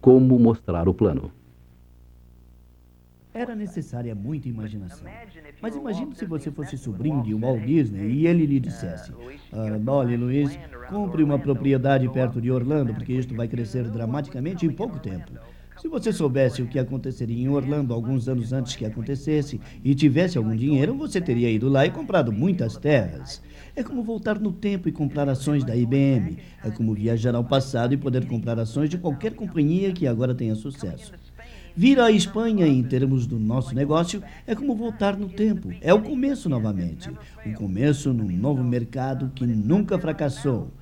como mostrar o plano. Era necessária muita imaginação. Mas imagine se você fosse sobrinho de Walt Disney e ele lhe dissesse: ah, Olha, Luiz, compre uma propriedade perto de Orlando, porque isto vai crescer dramaticamente em pouco tempo. Se você soubesse o que aconteceria em Orlando alguns anos antes que acontecesse e tivesse algum dinheiro, você teria ido lá e comprado muitas terras. É como voltar no tempo e comprar ações da IBM. É como viajar ao passado e poder comprar ações de qualquer companhia que agora tenha sucesso. Vir à Espanha em termos do nosso negócio é como voltar no tempo. É o começo novamente. O começo num novo mercado que nunca fracassou.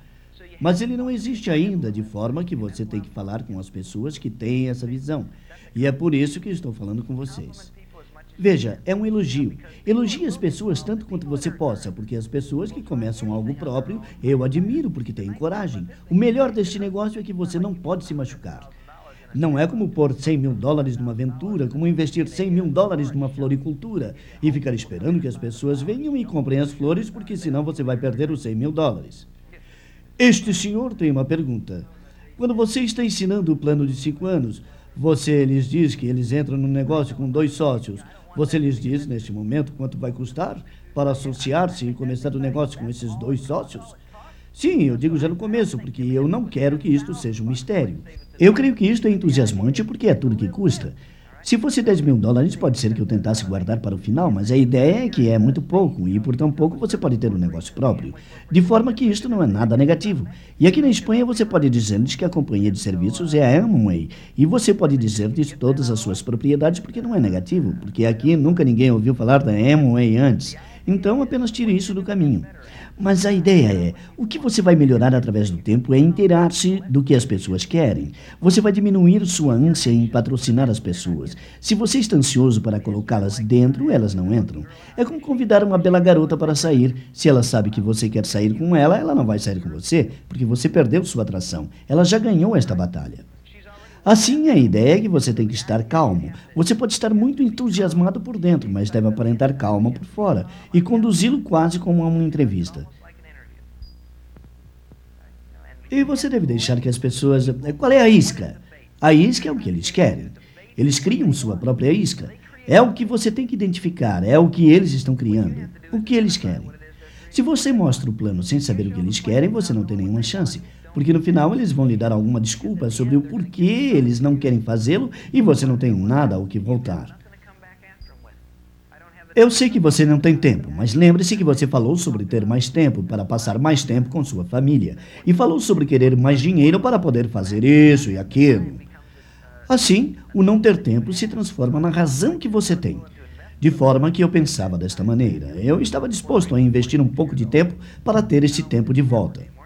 Mas ele não existe ainda, de forma que você tem que falar com as pessoas que têm essa visão. E é por isso que estou falando com vocês. Veja, é um elogio. Elogie as pessoas tanto quanto você possa, porque as pessoas que começam algo próprio, eu admiro porque têm coragem. O melhor deste negócio é que você não pode se machucar. Não é como pôr 100 mil dólares numa aventura, como investir 100 mil dólares numa floricultura e ficar esperando que as pessoas venham e comprem as flores, porque senão você vai perder os 100 mil dólares. Este senhor tem uma pergunta. Quando você está ensinando o plano de cinco anos, você lhes diz que eles entram no negócio com dois sócios. Você lhes diz, neste momento, quanto vai custar para associar-se e começar o negócio com esses dois sócios? Sim, eu digo já no começo, porque eu não quero que isto seja um mistério. Eu creio que isto é entusiasmante porque é tudo que custa. Se fosse 10 mil dólares, pode ser que eu tentasse guardar para o final, mas a ideia é que é muito pouco e por tão pouco você pode ter um negócio próprio. De forma que isto não é nada negativo. E aqui na Espanha você pode dizer-lhes que a companhia de serviços é a Amway. E você pode dizer-lhes todas as suas propriedades porque não é negativo, porque aqui nunca ninguém ouviu falar da Amway antes. Então apenas tire isso do caminho. Mas a ideia é: o que você vai melhorar através do tempo é inteirar-se do que as pessoas querem. Você vai diminuir sua ânsia em patrocinar as pessoas. Se você está ansioso para colocá-las dentro, elas não entram. É como convidar uma bela garota para sair. Se ela sabe que você quer sair com ela, ela não vai sair com você, porque você perdeu sua atração. Ela já ganhou esta batalha. Assim, a ideia é que você tem que estar calmo. Você pode estar muito entusiasmado por dentro, mas deve aparentar calma por fora e conduzi-lo quase como uma entrevista. E você deve deixar que as pessoas. Qual é a isca? A isca é o que eles querem. Eles criam sua própria isca. É o que você tem que identificar, é o que eles estão criando, o que eles querem. Se você mostra o plano sem saber o que eles querem, você não tem nenhuma chance porque no final eles vão lhe dar alguma desculpa sobre o porquê eles não querem fazê-lo e você não tem nada ao que voltar. Eu sei que você não tem tempo, mas lembre-se que você falou sobre ter mais tempo para passar mais tempo com sua família e falou sobre querer mais dinheiro para poder fazer isso e aquilo. Assim, o não ter tempo se transforma na razão que você tem. De forma que eu pensava desta maneira. Eu estava disposto a investir um pouco de tempo para ter esse tempo de volta.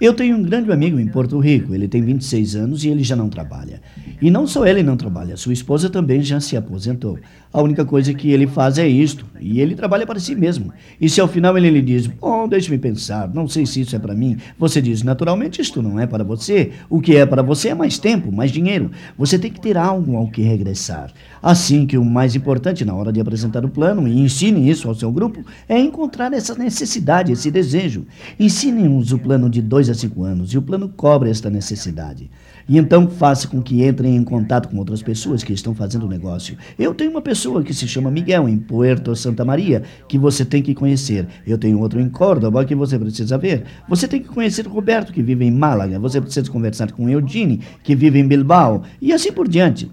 Eu tenho um grande amigo em Porto Rico, ele tem 26 anos e ele já não trabalha. E não só ele não trabalha, sua esposa também já se aposentou. A única coisa que ele faz é isto, e ele trabalha para si mesmo. E se ao final ele lhe diz, bom, deixe-me pensar, não sei se isso é para mim, você diz, naturalmente isto não é para você. O que é para você é mais tempo, mais dinheiro. Você tem que ter algo ao que regressar. Assim que o mais importante na hora de apresentar o plano, e ensine isso ao seu grupo, é encontrar essa necessidade, esse desejo. Ensinem-nos o plano de dois a anos, e o plano cobre esta necessidade. E então faça com que entrem em contato com outras pessoas que estão fazendo o negócio. Eu tenho uma pessoa que se chama Miguel em Puerto Santa Maria, que você tem que conhecer. Eu tenho outro em Córdoba que você precisa ver. Você tem que conhecer Roberto, que vive em Málaga. Você precisa conversar com Eugene, que vive em Bilbao. E assim por diante.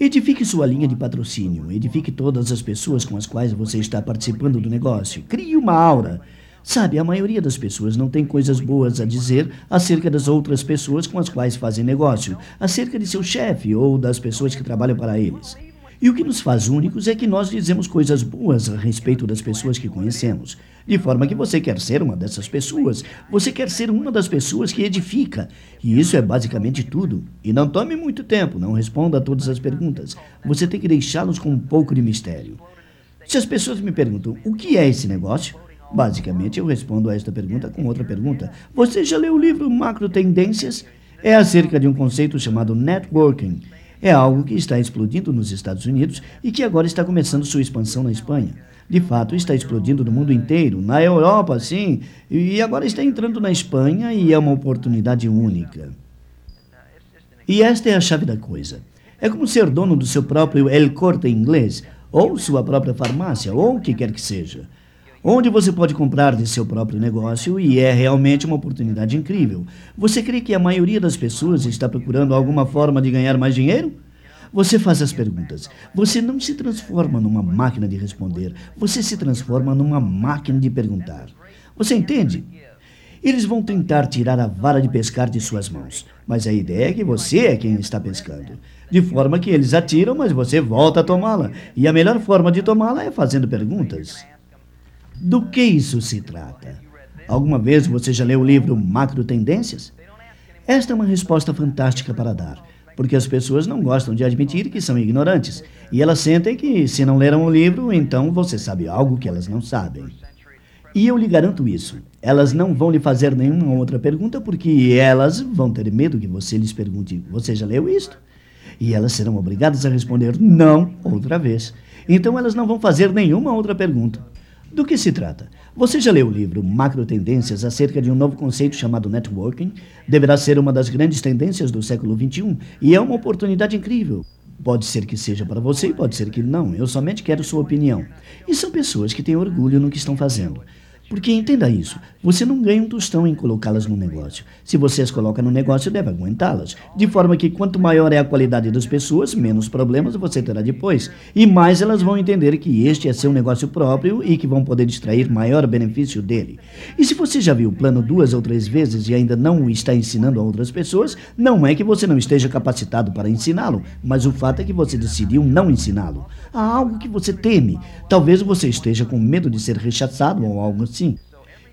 Edifique sua linha de patrocínio. Edifique todas as pessoas com as quais você está participando do negócio. Crie uma aura. Sabe, a maioria das pessoas não tem coisas boas a dizer acerca das outras pessoas com as quais fazem negócio, acerca de seu chefe ou das pessoas que trabalham para eles. E o que nos faz únicos é que nós dizemos coisas boas a respeito das pessoas que conhecemos. De forma que você quer ser uma dessas pessoas. Você quer ser uma das pessoas que edifica. E isso é basicamente tudo. E não tome muito tempo, não responda a todas as perguntas. Você tem que deixá-los com um pouco de mistério. Se as pessoas me perguntam o que é esse negócio, Basicamente, eu respondo a esta pergunta com outra pergunta. Você já leu o livro Macro Tendências? É acerca de um conceito chamado networking. É algo que está explodindo nos Estados Unidos e que agora está começando sua expansão na Espanha. De fato, está explodindo no mundo inteiro, na Europa, sim, e agora está entrando na Espanha e é uma oportunidade única. E esta é a chave da coisa. É como ser dono do seu próprio El Corte Inglês, ou sua própria farmácia, ou o que quer que seja. Onde você pode comprar de seu próprio negócio e é realmente uma oportunidade incrível. Você crê que a maioria das pessoas está procurando alguma forma de ganhar mais dinheiro? Você faz as perguntas. Você não se transforma numa máquina de responder. Você se transforma numa máquina de perguntar. Você entende? Eles vão tentar tirar a vara de pescar de suas mãos, mas a ideia é que você é quem está pescando. De forma que eles atiram, mas você volta a tomá-la. E a melhor forma de tomá-la é fazendo perguntas. Do que isso se trata? Alguma vez você já leu o livro Macro Tendências? Esta é uma resposta fantástica para dar, porque as pessoas não gostam de admitir que são ignorantes, e elas sentem que, se não leram o livro, então você sabe algo que elas não sabem. E eu lhe garanto isso. Elas não vão lhe fazer nenhuma outra pergunta porque elas vão ter medo que você lhes pergunte: Você já leu isto? E elas serão obrigadas a responder não outra vez. Então elas não vão fazer nenhuma outra pergunta. Do que se trata? Você já leu o livro Macro Tendências acerca de um novo conceito chamado networking? Deverá ser uma das grandes tendências do século XXI e é uma oportunidade incrível. Pode ser que seja para você e pode ser que não. Eu somente quero sua opinião. E são pessoas que têm orgulho no que estão fazendo. Porque entenda isso, você não ganha um tostão em colocá-las no negócio. Se você as coloca no negócio, deve aguentá-las. De forma que quanto maior é a qualidade das pessoas, menos problemas você terá depois. E mais elas vão entender que este é seu negócio próprio e que vão poder extrair maior benefício dele. E se você já viu o plano duas ou três vezes e ainda não o está ensinando a outras pessoas, não é que você não esteja capacitado para ensiná-lo, mas o fato é que você decidiu não ensiná-lo. Há algo que você teme. Talvez você esteja com medo de ser rechaçado ou algo assim assim.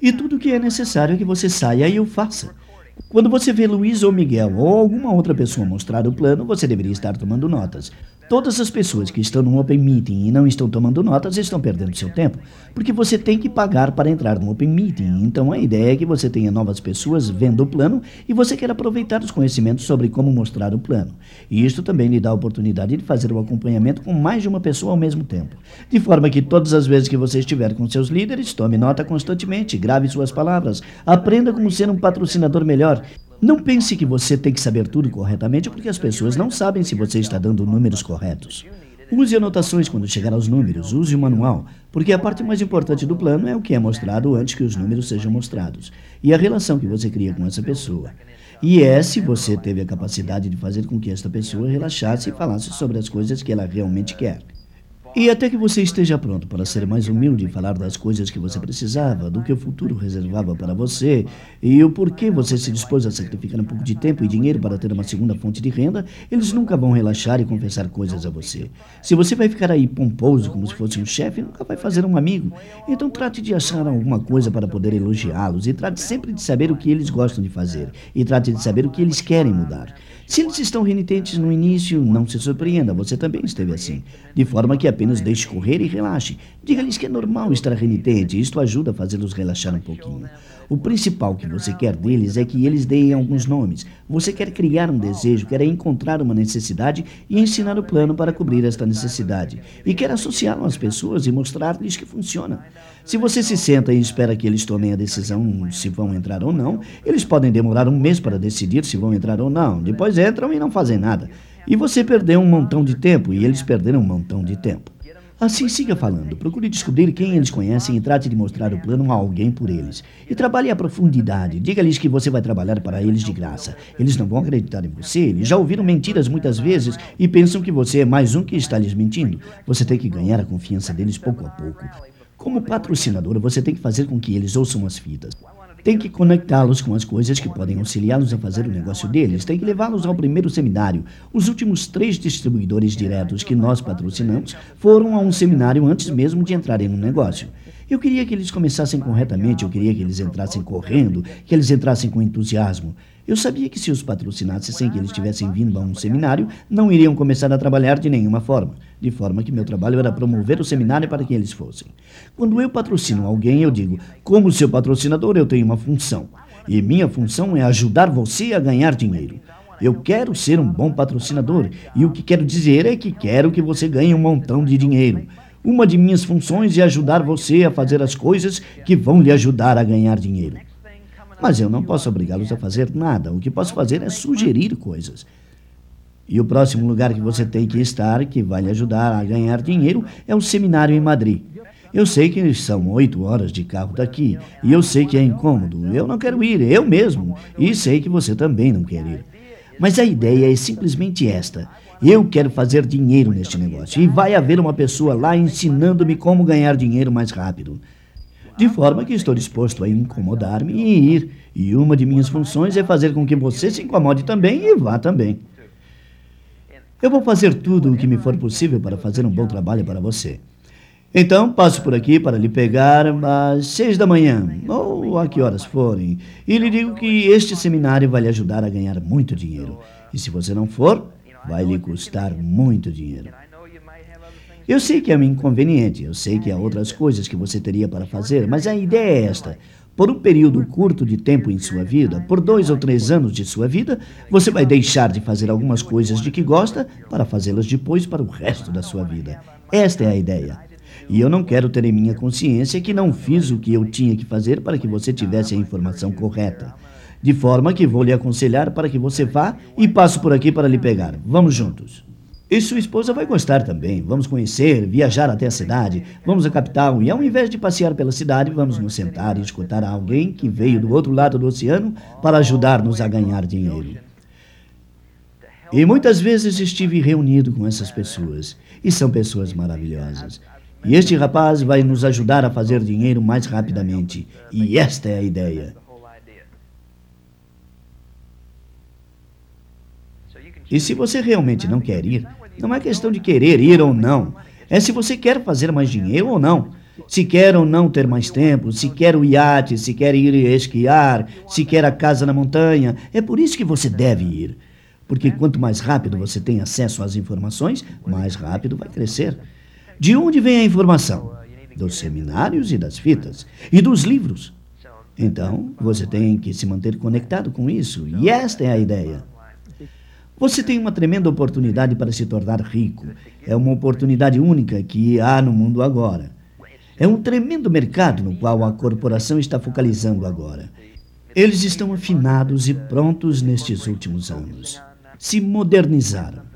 E tudo que é necessário é que você saia e o faça. Quando você vê Luiz ou Miguel ou alguma outra pessoa mostrar o plano, você deveria estar tomando notas. Todas as pessoas que estão no Open Meeting e não estão tomando notas estão perdendo seu tempo, porque você tem que pagar para entrar no Open Meeting. Então a ideia é que você tenha novas pessoas vendo o plano e você quer aproveitar os conhecimentos sobre como mostrar o plano. E isto também lhe dá a oportunidade de fazer o acompanhamento com mais de uma pessoa ao mesmo tempo. De forma que todas as vezes que você estiver com seus líderes, tome nota constantemente, grave suas palavras, aprenda como ser um patrocinador melhor não pense que você tem que saber tudo corretamente, porque as pessoas não sabem se você está dando números corretos. Use anotações quando chegar aos números, use o manual, porque a parte mais importante do plano é o que é mostrado antes que os números sejam mostrados, e a relação que você cria com essa pessoa. E é se você teve a capacidade de fazer com que esta pessoa relaxasse e falasse sobre as coisas que ela realmente quer. E até que você esteja pronto para ser mais humilde e falar das coisas que você precisava, do que o futuro reservava para você e o porquê você se dispôs a sacrificar um pouco de tempo e dinheiro para ter uma segunda fonte de renda, eles nunca vão relaxar e confessar coisas a você. Se você vai ficar aí pomposo como se fosse um chefe, nunca vai fazer um amigo. Então trate de achar alguma coisa para poder elogiá-los e trate sempre de saber o que eles gostam de fazer e trate de saber o que eles querem mudar. Se eles estão renitentes no início, não se surpreenda, você também esteve assim. De forma que apenas deixe correr e relaxe. Diga-lhes que é normal estar renitente, isto ajuda a fazê-los relaxar um pouquinho. O principal que você quer deles é que eles deem alguns nomes. Você quer criar um desejo, quer encontrar uma necessidade e ensinar o plano para cobrir esta necessidade. E quer associá-lo às pessoas e mostrar-lhes que funciona. Se você se senta e espera que eles tomem a decisão se vão entrar ou não, eles podem demorar um mês para decidir se vão entrar ou não. Depois entram e não fazem nada. E você perdeu um montão de tempo e eles perderam um montão de tempo. Assim, siga falando. Procure descobrir quem eles conhecem e trate de mostrar o plano a alguém por eles. E trabalhe a profundidade. Diga-lhes que você vai trabalhar para eles de graça. Eles não vão acreditar em você. Eles já ouviram mentiras muitas vezes e pensam que você é mais um que está lhes mentindo. Você tem que ganhar a confiança deles pouco a pouco. Como patrocinadora, você tem que fazer com que eles ouçam as fitas. Tem que conectá-los com as coisas que podem auxiliá-los a fazer o negócio deles. Tem que levá-los ao primeiro seminário. Os últimos três distribuidores diretos que nós patrocinamos foram a um seminário antes mesmo de entrarem no negócio. Eu queria que eles começassem corretamente, eu queria que eles entrassem correndo, que eles entrassem com entusiasmo. Eu sabia que se os patrocinasse sem que eles tivessem vindo a um seminário, não iriam começar a trabalhar de nenhuma forma. De forma que meu trabalho era promover o seminário para que eles fossem. Quando eu patrocino alguém, eu digo: como seu patrocinador, eu tenho uma função. E minha função é ajudar você a ganhar dinheiro. Eu quero ser um bom patrocinador. E o que quero dizer é que quero que você ganhe um montão de dinheiro. Uma de minhas funções é ajudar você a fazer as coisas que vão lhe ajudar a ganhar dinheiro. Mas eu não posso obrigá-los a fazer nada. O que posso fazer é sugerir coisas. E o próximo lugar que você tem que estar, que vai lhe ajudar a ganhar dinheiro, é o seminário em Madrid. Eu sei que são oito horas de carro daqui, e eu sei que é incômodo. Eu não quero ir, eu mesmo, e sei que você também não quer ir. Mas a ideia é simplesmente esta. Eu quero fazer dinheiro neste negócio, e vai haver uma pessoa lá ensinando-me como ganhar dinheiro mais rápido. De forma que estou disposto a incomodar-me e ir, e uma de minhas funções é fazer com que você se incomode também e vá também. Eu vou fazer tudo o que me for possível para fazer um bom trabalho para você. Então, passo por aqui para lhe pegar às seis da manhã, ou a que horas forem, e lhe digo que este seminário vai lhe ajudar a ganhar muito dinheiro. E se você não for, vai lhe custar muito dinheiro. Eu sei que é um inconveniente, eu sei que há outras coisas que você teria para fazer, mas a ideia é esta. Por um período curto de tempo em sua vida, por dois ou três anos de sua vida, você vai deixar de fazer algumas coisas de que gosta para fazê-las depois para o resto da sua vida. Esta é a ideia. E eu não quero ter em minha consciência que não fiz o que eu tinha que fazer para que você tivesse a informação correta. De forma que vou lhe aconselhar para que você vá e passo por aqui para lhe pegar. Vamos juntos. E sua esposa vai gostar também. Vamos conhecer, viajar até a cidade, vamos à capital e ao invés de passear pela cidade, vamos nos sentar e escutar alguém que veio do outro lado do oceano para ajudar-nos a ganhar dinheiro. E muitas vezes estive reunido com essas pessoas, e são pessoas maravilhosas. E este rapaz vai nos ajudar a fazer dinheiro mais rapidamente, e esta é a ideia. E se você realmente não quer ir, não é questão de querer ir ou não. É se você quer fazer mais dinheiro ou não. Se quer ou não ter mais tempo, se quer o iate, se quer ir esquiar, se quer a casa na montanha. É por isso que você deve ir. Porque quanto mais rápido você tem acesso às informações, mais rápido vai crescer. De onde vem a informação? Dos seminários e das fitas. E dos livros. Então, você tem que se manter conectado com isso. E esta é a ideia. Você tem uma tremenda oportunidade para se tornar rico. É uma oportunidade única que há no mundo agora. É um tremendo mercado no qual a corporação está focalizando agora. Eles estão afinados e prontos nestes últimos anos. Se modernizaram.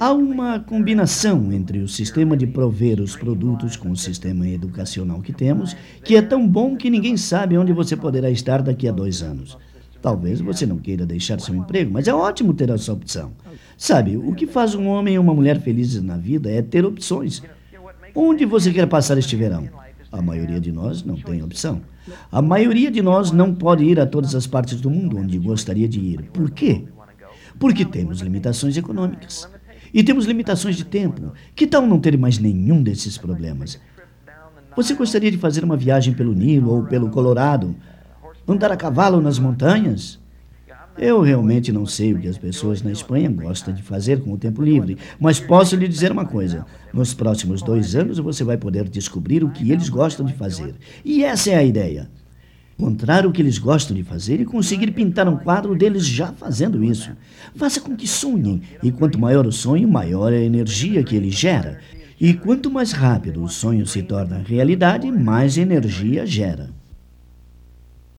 Há uma combinação entre o sistema de prover os produtos com o sistema educacional que temos, que é tão bom que ninguém sabe onde você poderá estar daqui a dois anos. Talvez você não queira deixar seu emprego, mas é ótimo ter essa opção. Sabe, o que faz um homem e uma mulher felizes na vida é ter opções. Onde você quer passar este verão? A maioria de nós não tem opção. A maioria de nós não pode ir a todas as partes do mundo onde gostaria de ir. Por quê? Porque temos limitações econômicas. E temos limitações de tempo. Que tal não ter mais nenhum desses problemas? Você gostaria de fazer uma viagem pelo Nilo ou pelo Colorado? Andar a cavalo nas montanhas? Eu realmente não sei o que as pessoas na Espanha gostam de fazer com o tempo livre, mas posso lhe dizer uma coisa: nos próximos dois anos você vai poder descobrir o que eles gostam de fazer. E essa é a ideia. Encontrar o que eles gostam de fazer e conseguir pintar um quadro deles já fazendo isso. Faça com que sonhem, e quanto maior o sonho, maior é a energia que ele gera. E quanto mais rápido o sonho se torna realidade, mais energia gera.